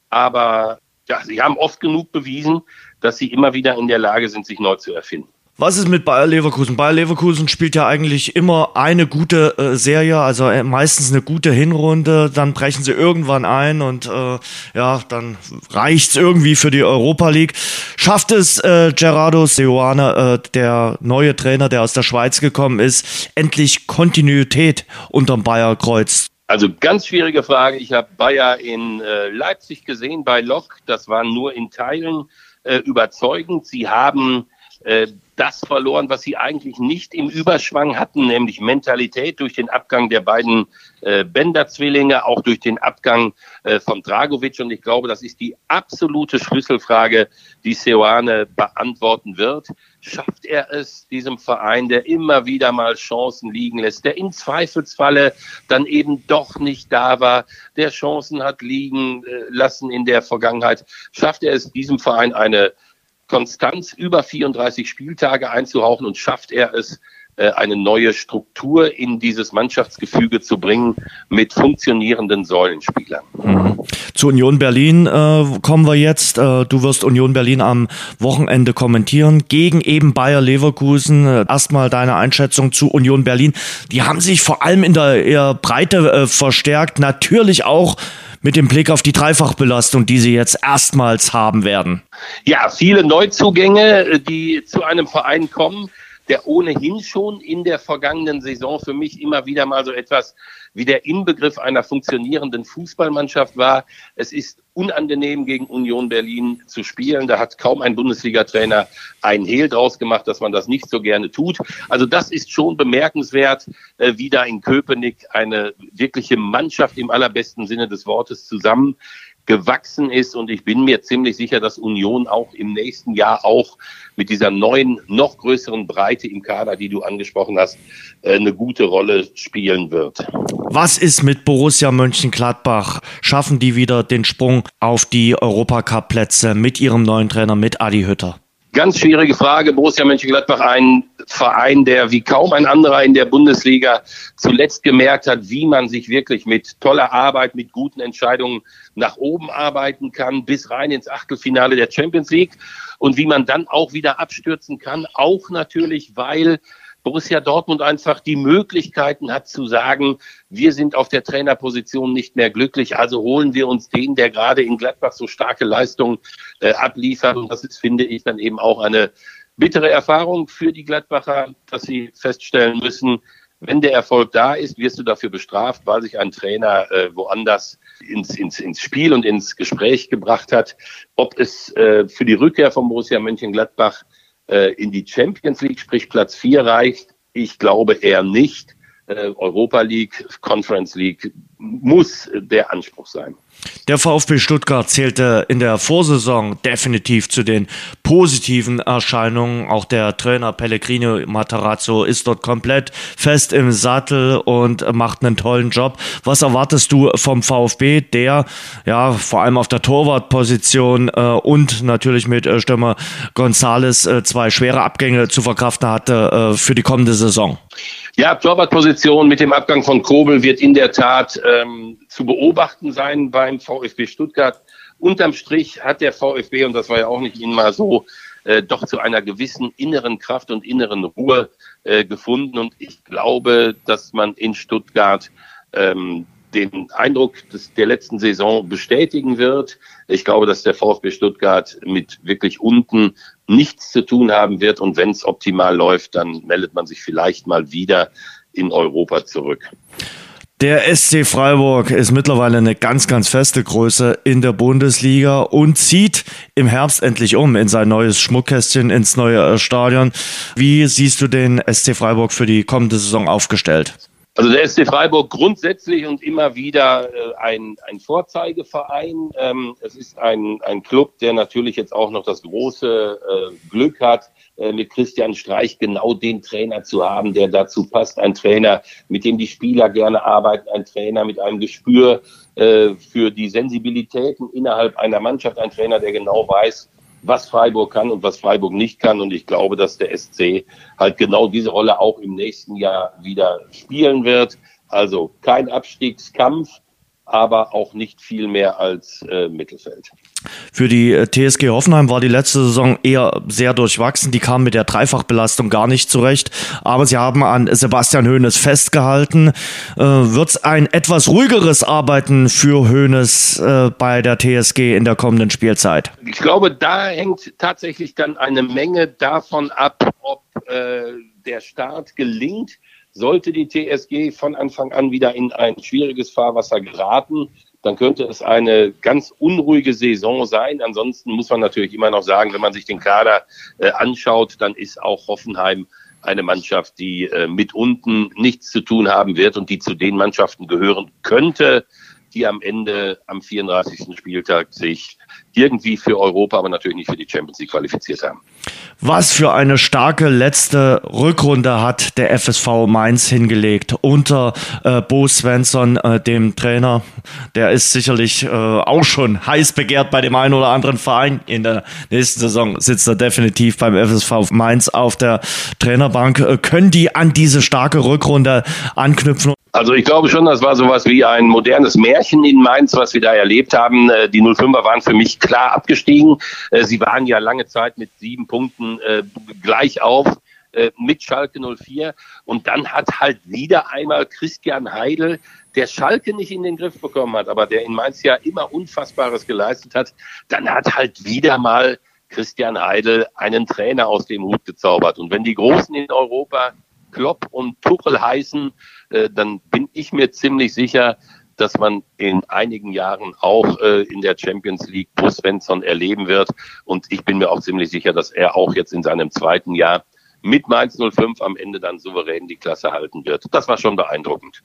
aber ja, sie haben oft genug bewiesen, dass sie immer wieder in der Lage sind, sich neu zu erfinden. Was ist mit Bayer Leverkusen? Bayer Leverkusen spielt ja eigentlich immer eine gute äh, Serie, also äh, meistens eine gute Hinrunde. Dann brechen sie irgendwann ein und äh, ja, dann reicht's irgendwie für die Europa League. Schafft es äh, Gerardo Seoane, äh, der neue Trainer, der aus der Schweiz gekommen ist, endlich Kontinuität unterm Bayer Kreuz also ganz schwierige Frage. Ich habe Bayer in äh, Leipzig gesehen bei Lok. Das war nur in Teilen äh, überzeugend. Sie haben äh, das verloren, was sie eigentlich nicht im Überschwang hatten, nämlich Mentalität durch den Abgang der beiden äh, Bender-Zwillinge, auch durch den Abgang äh, von Dragovic. Und ich glaube, das ist die absolute Schlüsselfrage, die Seoane beantworten wird. Schafft er es, diesem Verein, der immer wieder mal Chancen liegen lässt, der in Zweifelsfalle dann eben doch nicht da war, der Chancen hat liegen äh, lassen in der Vergangenheit, schafft er es, diesem Verein eine Konstanz über 34 Spieltage einzuhauchen und schafft er es, äh, eine neue Struktur in dieses Mannschaftsgefüge zu bringen mit funktionierenden Säulenspielern. Mhm. Zu Union Berlin äh, kommen wir jetzt. Äh, du wirst Union Berlin am Wochenende kommentieren gegen eben Bayer Leverkusen. Äh, erstmal deine Einschätzung zu Union Berlin. Die haben sich vor allem in der Breite äh, verstärkt, natürlich auch mit dem Blick auf die Dreifachbelastung, die sie jetzt erstmals haben werden? Ja, viele Neuzugänge, die zu einem Verein kommen, der ohnehin schon in der vergangenen Saison für mich immer wieder mal so etwas wie der Inbegriff einer funktionierenden Fußballmannschaft war. Es ist unangenehm gegen Union Berlin zu spielen. Da hat kaum ein Bundesliga-Trainer einen Hehl draus gemacht, dass man das nicht so gerne tut. Also das ist schon bemerkenswert, äh, wie da in Köpenick eine wirkliche Mannschaft im allerbesten Sinne des Wortes zusammen gewachsen ist. Und ich bin mir ziemlich sicher, dass Union auch im nächsten Jahr auch mit dieser neuen, noch größeren Breite im Kader, die du angesprochen hast, äh, eine gute Rolle spielen wird. Was ist mit Borussia Mönchengladbach? Schaffen die wieder den Sprung auf die Europacup-Plätze mit ihrem neuen Trainer, mit Adi Hütter? Ganz schwierige Frage. Borussia Mönchengladbach, ein Verein, der wie kaum ein anderer in der Bundesliga zuletzt gemerkt hat, wie man sich wirklich mit toller Arbeit, mit guten Entscheidungen nach oben arbeiten kann, bis rein ins Achtelfinale der Champions League und wie man dann auch wieder abstürzen kann. Auch natürlich, weil Borussia Dortmund einfach die Möglichkeiten hat zu sagen, wir sind auf der Trainerposition nicht mehr glücklich, also holen wir uns den, der gerade in Gladbach so starke Leistungen äh, abliefert. Und das ist, finde ich, dann eben auch eine bittere Erfahrung für die Gladbacher, dass sie feststellen müssen, wenn der Erfolg da ist, wirst du dafür bestraft, weil sich ein Trainer äh, woanders ins, ins, ins Spiel und ins Gespräch gebracht hat. Ob es äh, für die Rückkehr von Borussia Mönchengladbach äh, in die Champions League, sprich Platz 4 reicht. Ich glaube eher nicht. Äh, Europa League, Conference League muss der Anspruch sein. Der VfB Stuttgart zählte in der Vorsaison definitiv zu den positiven Erscheinungen. Auch der Trainer Pellegrino Matarazzo ist dort komplett fest im Sattel und macht einen tollen Job. Was erwartest du vom VfB, der ja vor allem auf der Torwartposition äh, und natürlich mit äh, Stürmer Gonzales äh, zwei schwere Abgänge zu verkraften hatte äh, für die kommende Saison? Ja, Torwartposition mit dem Abgang von Kobel wird in der Tat ähm, zu beobachten sein beim VfB Stuttgart. Unterm Strich hat der VfB, und das war ja auch nicht Ihnen mal so, äh, doch zu einer gewissen inneren Kraft und inneren Ruhe äh, gefunden. Und ich glaube, dass man in Stuttgart ähm, den Eindruck des, der letzten Saison bestätigen wird. Ich glaube, dass der VfB Stuttgart mit wirklich unten nichts zu tun haben wird. Und wenn es optimal läuft, dann meldet man sich vielleicht mal wieder in Europa zurück. Der SC Freiburg ist mittlerweile eine ganz, ganz feste Größe in der Bundesliga und zieht im Herbst endlich um in sein neues Schmuckkästchen, ins neue Stadion. Wie siehst du den SC Freiburg für die kommende Saison aufgestellt? Also der SC Freiburg grundsätzlich und immer wieder äh, ein, ein Vorzeigeverein. Ähm, es ist ein, ein Club, der natürlich jetzt auch noch das große äh, Glück hat, äh, mit Christian Streich genau den Trainer zu haben, der dazu passt. Ein Trainer, mit dem die Spieler gerne arbeiten, ein Trainer mit einem Gespür äh, für die Sensibilitäten innerhalb einer Mannschaft, ein Trainer, der genau weiß, was Freiburg kann und was Freiburg nicht kann. Und ich glaube, dass der SC halt genau diese Rolle auch im nächsten Jahr wieder spielen wird. Also kein Abstiegskampf, aber auch nicht viel mehr als äh, Mittelfeld. Für die äh, TSG Hoffenheim war die letzte Saison eher sehr durchwachsen. Die kam mit der Dreifachbelastung gar nicht zurecht. Aber sie haben an Sebastian Hoeneß festgehalten. Äh, Wird es ein etwas ruhigeres Arbeiten für Hoeneß äh, bei der TSG in der kommenden Spielzeit? Ich glaube, da hängt tatsächlich dann eine Menge davon ab, ob äh, der Start gelingt sollte die TSG von Anfang an wieder in ein schwieriges Fahrwasser geraten, dann könnte es eine ganz unruhige Saison sein. Ansonsten muss man natürlich immer noch sagen, wenn man sich den Kader äh, anschaut, dann ist auch Hoffenheim eine Mannschaft, die äh, mit unten nichts zu tun haben wird und die zu den Mannschaften gehören könnte, die am Ende am 34. Spieltag sich irgendwie für Europa, aber natürlich nicht für die Champions League qualifiziert haben. Was für eine starke letzte Rückrunde hat der FSV Mainz hingelegt unter äh, Bo Svensson, äh, dem Trainer. Der ist sicherlich äh, auch schon heiß begehrt bei dem einen oder anderen Verein. In der nächsten Saison sitzt er definitiv beim FSV Mainz auf der Trainerbank. Äh, können die an diese starke Rückrunde anknüpfen? Also ich glaube schon, das war sowas wie ein modernes Märchen in Mainz, was wir da erlebt haben. Äh, die 05er waren für mich klar abgestiegen. Äh, sie waren ja lange Zeit mit sieben Punkten äh, gleich auf mit Schalke 04. Und dann hat halt wieder einmal Christian Heidel, der Schalke nicht in den Griff bekommen hat, aber der in Mainz ja immer Unfassbares geleistet hat, dann hat halt wieder mal Christian Heidel einen Trainer aus dem Hut gezaubert. Und wenn die Großen in Europa Klopp und Tuchel heißen, äh, dann bin ich mir ziemlich sicher, dass man in einigen Jahren auch äh, in der Champions League Bo Svensson erleben wird. Und ich bin mir auch ziemlich sicher, dass er auch jetzt in seinem zweiten Jahr mit Mainz 05 am Ende dann souverän die Klasse halten wird. Das war schon beeindruckend.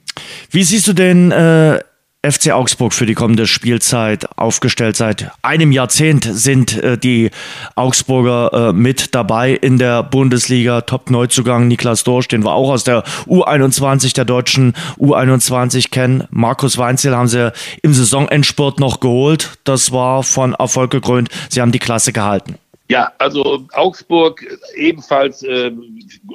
Wie siehst du denn äh, FC Augsburg für die kommende Spielzeit aufgestellt. Seit einem Jahrzehnt sind äh, die Augsburger äh, mit dabei in der Bundesliga. Top-Neuzugang Niklas Dorsch, den wir auch aus der U21 der deutschen U21 kennen. Markus Weinzel haben sie im Saisonendspurt noch geholt. Das war von Erfolg gekrönt. Sie haben die Klasse gehalten. Ja, also Augsburg ebenfalls äh,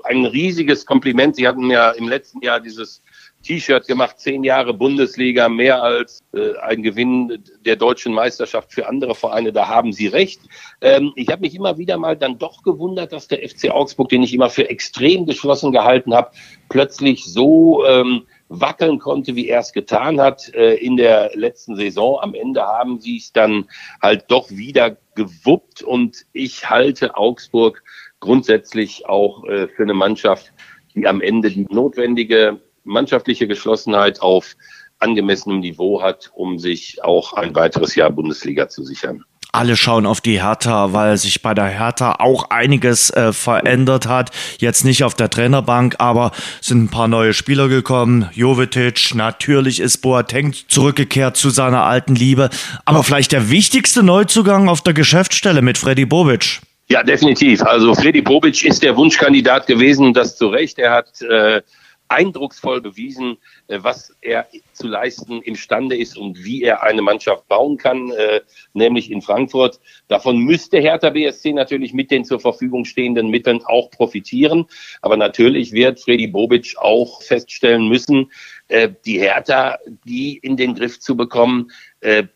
ein riesiges Kompliment. Sie hatten ja im letzten Jahr dieses T-Shirt gemacht, zehn Jahre Bundesliga, mehr als äh, ein Gewinn der deutschen Meisterschaft für andere Vereine. Da haben Sie recht. Ähm, ich habe mich immer wieder mal dann doch gewundert, dass der FC Augsburg, den ich immer für extrem geschlossen gehalten habe, plötzlich so ähm, wackeln konnte, wie er es getan hat äh, in der letzten Saison. Am Ende haben sie es dann halt doch wieder gewuppt und ich halte Augsburg grundsätzlich auch äh, für eine Mannschaft, die am Ende die notwendige mannschaftliche Geschlossenheit auf angemessenem Niveau hat, um sich auch ein weiteres Jahr Bundesliga zu sichern alle schauen auf die Hertha, weil sich bei der Hertha auch einiges äh, verändert hat. Jetzt nicht auf der Trainerbank, aber sind ein paar neue Spieler gekommen. Jovetic, natürlich ist Boateng zurückgekehrt zu seiner alten Liebe. Aber vielleicht der wichtigste Neuzugang auf der Geschäftsstelle mit Freddy Bobic. Ja, definitiv. Also Freddy Bobic ist der Wunschkandidat gewesen, das zu Recht. Er hat äh, eindrucksvoll bewiesen, äh, was er zu leisten imstande ist und wie er eine Mannschaft bauen kann, äh, nämlich in Frankfurt. Davon müsste Hertha BSC natürlich mit den zur Verfügung stehenden Mitteln auch profitieren. Aber natürlich wird Freddy Bobic auch feststellen müssen, äh, die Hertha, die in den Griff zu bekommen,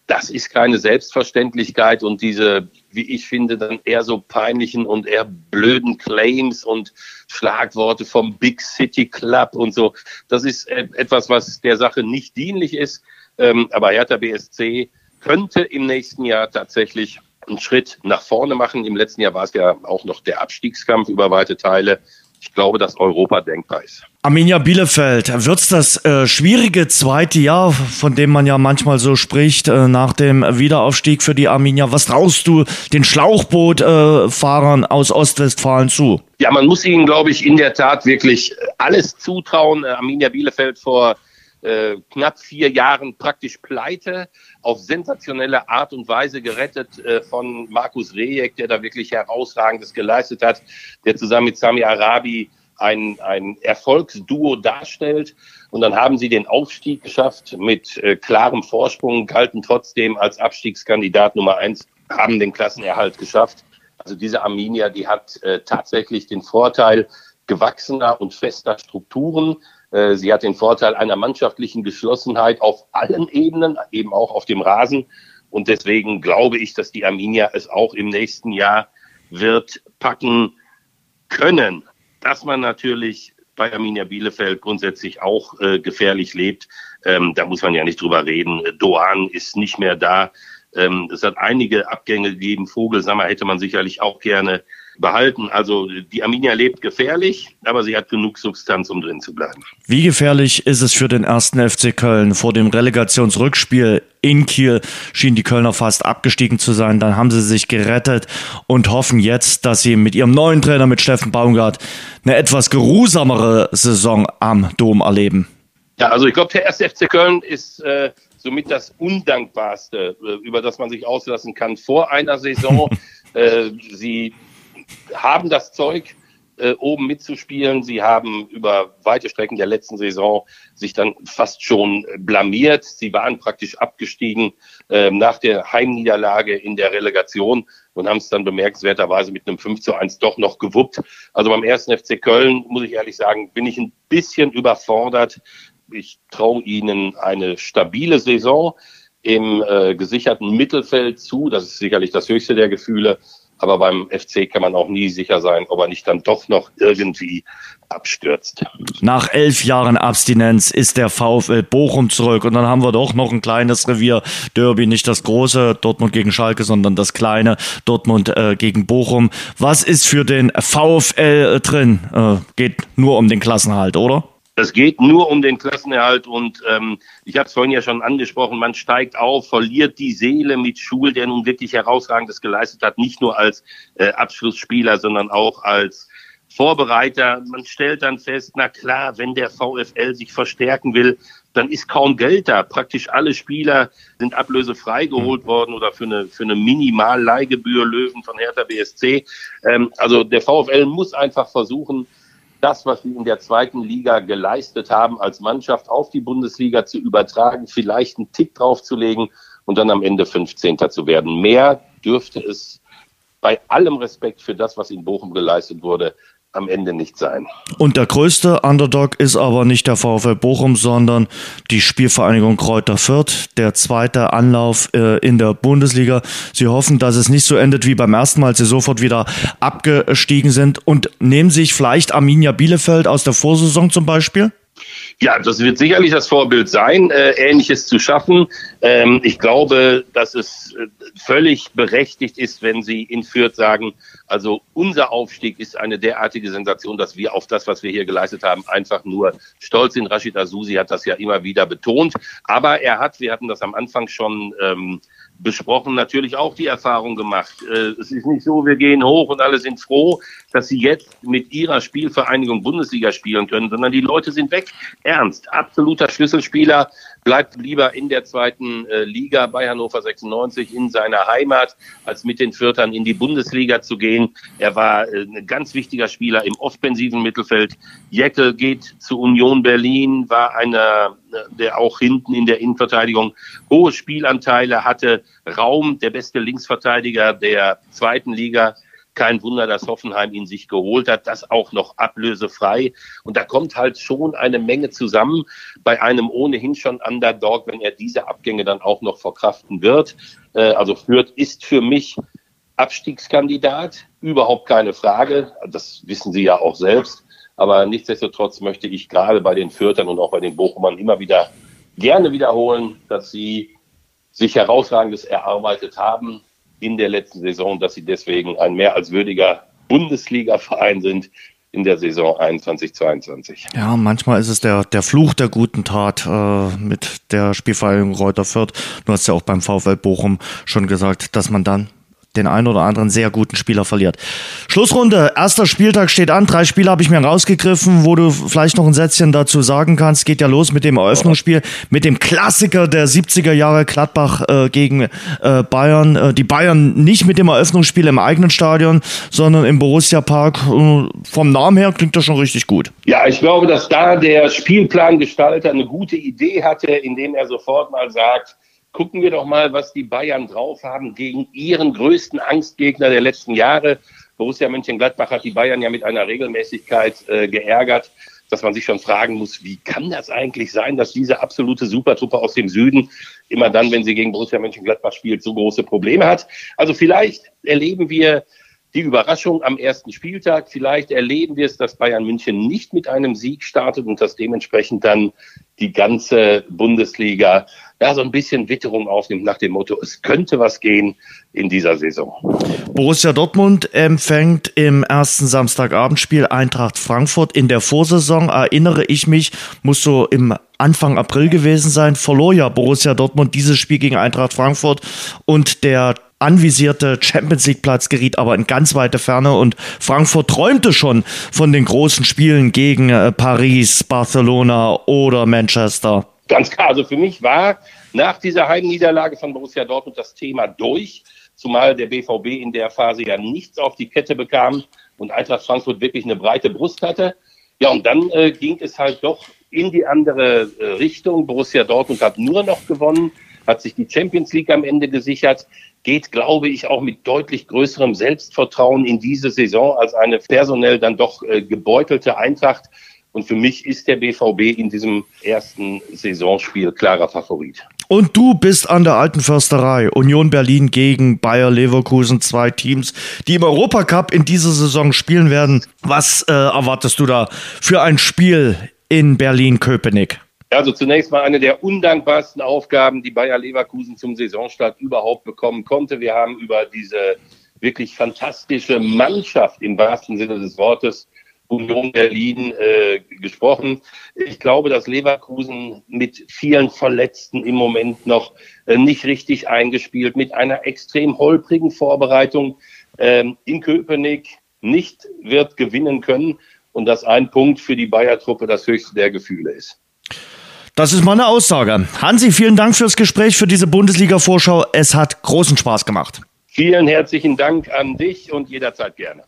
das ist keine Selbstverständlichkeit und diese wie ich finde, dann eher so peinlichen und eher blöden Claims und Schlagworte vom Big City Club und so. Das ist etwas, was der Sache nicht dienlich ist. Ähm, aber Hertha BSC könnte im nächsten Jahr tatsächlich einen Schritt nach vorne machen. Im letzten Jahr war es ja auch noch der Abstiegskampf über weite Teile ich glaube, dass Europa denkbar ist. Arminia Bielefeld, wird es das äh, schwierige zweite Jahr, von dem man ja manchmal so spricht, äh, nach dem Wiederaufstieg für die Arminia? Was traust du den Schlauchbootfahrern äh, aus Ostwestfalen zu? Ja, man muss ihnen, glaube ich, in der Tat wirklich alles zutrauen. Äh, Arminia Bielefeld vor äh, knapp vier Jahren praktisch pleite, auf sensationelle Art und Weise gerettet äh, von Markus Rejek, der da wirklich herausragendes geleistet hat, der zusammen mit Sami Arabi ein, ein Erfolgsduo darstellt. Und dann haben sie den Aufstieg geschafft mit äh, klarem Vorsprung, galten trotzdem als Abstiegskandidat Nummer eins, haben den Klassenerhalt geschafft. Also diese Arminia, die hat äh, tatsächlich den Vorteil gewachsener und fester Strukturen, sie hat den Vorteil einer mannschaftlichen Geschlossenheit auf allen Ebenen, eben auch auf dem Rasen. Und deswegen glaube ich, dass die Arminia es auch im nächsten Jahr wird packen können. Dass man natürlich bei Arminia Bielefeld grundsätzlich auch äh, gefährlich lebt, ähm, da muss man ja nicht drüber reden. Doan ist nicht mehr da. Ähm, es hat einige Abgänge gegeben. Vogelsammer hätte man sicherlich auch gerne behalten. Also die Arminia lebt gefährlich, aber sie hat genug Substanz, um drin zu bleiben. Wie gefährlich ist es für den ersten FC Köln? Vor dem Relegationsrückspiel in Kiel schien die Kölner fast abgestiegen zu sein. Dann haben sie sich gerettet und hoffen jetzt, dass sie mit ihrem neuen Trainer, mit Steffen Baumgart, eine etwas geruhsamere Saison am Dom erleben. Ja, also ich glaube, der erste FC Köln ist äh, somit das Undankbarste, äh, über das man sich auslassen kann vor einer Saison. äh, sie haben das Zeug, äh, oben mitzuspielen. Sie haben über weite Strecken der letzten Saison sich dann fast schon blamiert. Sie waren praktisch abgestiegen äh, nach der Heimniederlage in der Relegation und haben es dann bemerkenswerterweise mit einem 5 zu 1 doch noch gewuppt. Also beim ersten FC Köln, muss ich ehrlich sagen, bin ich ein bisschen überfordert. Ich traue ihnen eine stabile Saison im äh, gesicherten Mittelfeld zu. Das ist sicherlich das höchste der Gefühle. Aber beim FC kann man auch nie sicher sein, ob er nicht dann doch noch irgendwie abstürzt. Nach elf Jahren Abstinenz ist der VfL Bochum zurück und dann haben wir doch noch ein kleines Revier Derby, nicht das große Dortmund gegen Schalke, sondern das kleine Dortmund äh, gegen Bochum. Was ist für den VfL drin? Äh, geht nur um den Klassenhalt, oder? Es geht nur um den Klassenerhalt und ähm, ich habe es vorhin ja schon angesprochen, man steigt auf, verliert die Seele mit Schul, der nun wirklich herausragendes geleistet hat, nicht nur als äh, Abschlussspieler, sondern auch als Vorbereiter. Man stellt dann fest, na klar, wenn der VfL sich verstärken will, dann ist kaum Geld da. Praktisch alle Spieler sind ablösefrei geholt worden oder für eine, für eine Minimalleihgebühr Löwen von Hertha BSC. Ähm, also der VfL muss einfach versuchen, das, was sie in der zweiten Liga geleistet haben, als Mannschaft auf die Bundesliga zu übertragen, vielleicht einen Tick draufzulegen und dann am Ende 15. zu werden. Mehr dürfte es bei allem Respekt für das, was in Bochum geleistet wurde, am Ende nicht sein. Und der größte Underdog ist aber nicht der VfL Bochum, sondern die Spielvereinigung Kräuter Fürth, der zweite Anlauf äh, in der Bundesliga. Sie hoffen, dass es nicht so endet wie beim ersten Mal, als sie sofort wieder abgestiegen sind und nehmen sich vielleicht Arminia Bielefeld aus der Vorsaison zum Beispiel? Ja, das wird sicherlich das Vorbild sein, äh, Ähnliches zu schaffen. Ähm, ich glaube, dass es äh, völlig berechtigt ist, wenn Sie in Fürth sagen, also unser Aufstieg ist eine derartige Sensation, dass wir auf das, was wir hier geleistet haben, einfach nur stolz sind. Rashid Azusi hat das ja immer wieder betont. Aber er hat, wir hatten das am Anfang schon ähm, besprochen, natürlich auch die Erfahrung gemacht. Äh, es ist nicht so, wir gehen hoch und alle sind froh, dass sie jetzt mit ihrer Spielvereinigung Bundesliga spielen können, sondern die Leute sind weg. Ernst, absoluter Schlüsselspieler, bleibt lieber in der zweiten äh, Liga bei Hannover 96 in seiner Heimat, als mit den Viertern in die Bundesliga zu gehen. Er war äh, ein ganz wichtiger Spieler im offensiven Mittelfeld. Jeckel geht zu Union Berlin, war einer, der auch hinten in der Innenverteidigung hohe Spielanteile hatte, Raum, der beste Linksverteidiger der zweiten Liga kein Wunder, dass Hoffenheim ihn sich geholt hat, das auch noch ablösefrei. Und da kommt halt schon eine Menge zusammen bei einem ohnehin schon Underdog, wenn er diese Abgänge dann auch noch verkraften wird. Äh, also Fürth ist für mich Abstiegskandidat, überhaupt keine Frage. Das wissen Sie ja auch selbst. Aber nichtsdestotrotz möchte ich gerade bei den Fürtern und auch bei den Bochumern immer wieder gerne wiederholen, dass sie sich herausragendes erarbeitet haben, in der letzten Saison, dass sie deswegen ein mehr als würdiger Bundesliga-Verein sind in der Saison 21-22. Ja, manchmal ist es der, der Fluch der guten Tat äh, mit der Spielvereinigung Reuter Fürth. Du hast ja auch beim VfL Bochum schon gesagt, dass man dann den einen oder anderen sehr guten Spieler verliert. Schlussrunde, erster Spieltag steht an. Drei Spiele habe ich mir rausgegriffen, wo du vielleicht noch ein Sätzchen dazu sagen kannst. Geht ja los mit dem Eröffnungsspiel, mit dem Klassiker der 70er Jahre Gladbach äh, gegen äh, Bayern. Äh, die Bayern nicht mit dem Eröffnungsspiel im eigenen Stadion, sondern im Borussia Park. Äh, vom Namen her klingt das schon richtig gut. Ja, ich glaube, dass da der Spielplangestalter eine gute Idee hatte, indem er sofort mal sagt, gucken wir doch mal, was die Bayern drauf haben gegen ihren größten Angstgegner der letzten Jahre. Borussia Mönchengladbach hat die Bayern ja mit einer Regelmäßigkeit äh, geärgert. dass man sich schon fragen muss, wie kann das eigentlich sein, dass diese absolute Supertruppe aus dem Süden immer dann, wenn sie gegen Borussia Mönchengladbach spielt, so große Probleme hat. Also vielleicht erleben wir die Überraschung am ersten Spieltag. Vielleicht erleben wir es, dass Bayern München nicht mit einem Sieg startet und dass dementsprechend dann die ganze Bundesliga ja, so ein bisschen Witterung aufnimmt nach dem Motto, es könnte was gehen in dieser Saison. Borussia Dortmund empfängt im ersten Samstagabendspiel Eintracht Frankfurt. In der Vorsaison erinnere ich mich, muss so im Anfang April gewesen sein, verlor ja Borussia Dortmund dieses Spiel gegen Eintracht Frankfurt und der anvisierte Champions League Platz geriet aber in ganz weite Ferne und Frankfurt träumte schon von den großen Spielen gegen äh, Paris, Barcelona oder Manchester. Ganz klar, also für mich war nach dieser Heimniederlage von Borussia Dortmund das Thema durch, zumal der BVB in der Phase ja nichts auf die Kette bekam und Eintracht Frankfurt wirklich eine breite Brust hatte. Ja, und dann äh, ging es halt doch in die andere äh, Richtung. Borussia Dortmund hat nur noch gewonnen, hat sich die Champions League am Ende gesichert geht, glaube ich, auch mit deutlich größerem Selbstvertrauen in diese Saison als eine personell dann doch äh, gebeutelte Eintracht. Und für mich ist der BVB in diesem ersten Saisonspiel klarer Favorit. Und du bist an der alten Försterei. Union Berlin gegen Bayer Leverkusen, zwei Teams, die im Europacup in dieser Saison spielen werden. Was äh, erwartest du da für ein Spiel in Berlin-Köpenick? Also zunächst mal eine der undankbarsten Aufgaben, die Bayer Leverkusen zum Saisonstart überhaupt bekommen konnte. Wir haben über diese wirklich fantastische Mannschaft im wahrsten Sinne des Wortes Union Berlin äh, gesprochen. Ich glaube, dass Leverkusen mit vielen Verletzten im Moment noch äh, nicht richtig eingespielt, mit einer extrem holprigen Vorbereitung äh, in Köpenick nicht wird gewinnen können und dass ein Punkt für die Bayer-Truppe das höchste der Gefühle ist. Das ist meine Aussage. Hansi, vielen Dank fürs Gespräch, für diese Bundesliga-Vorschau. Es hat großen Spaß gemacht. Vielen herzlichen Dank an dich und jederzeit gerne.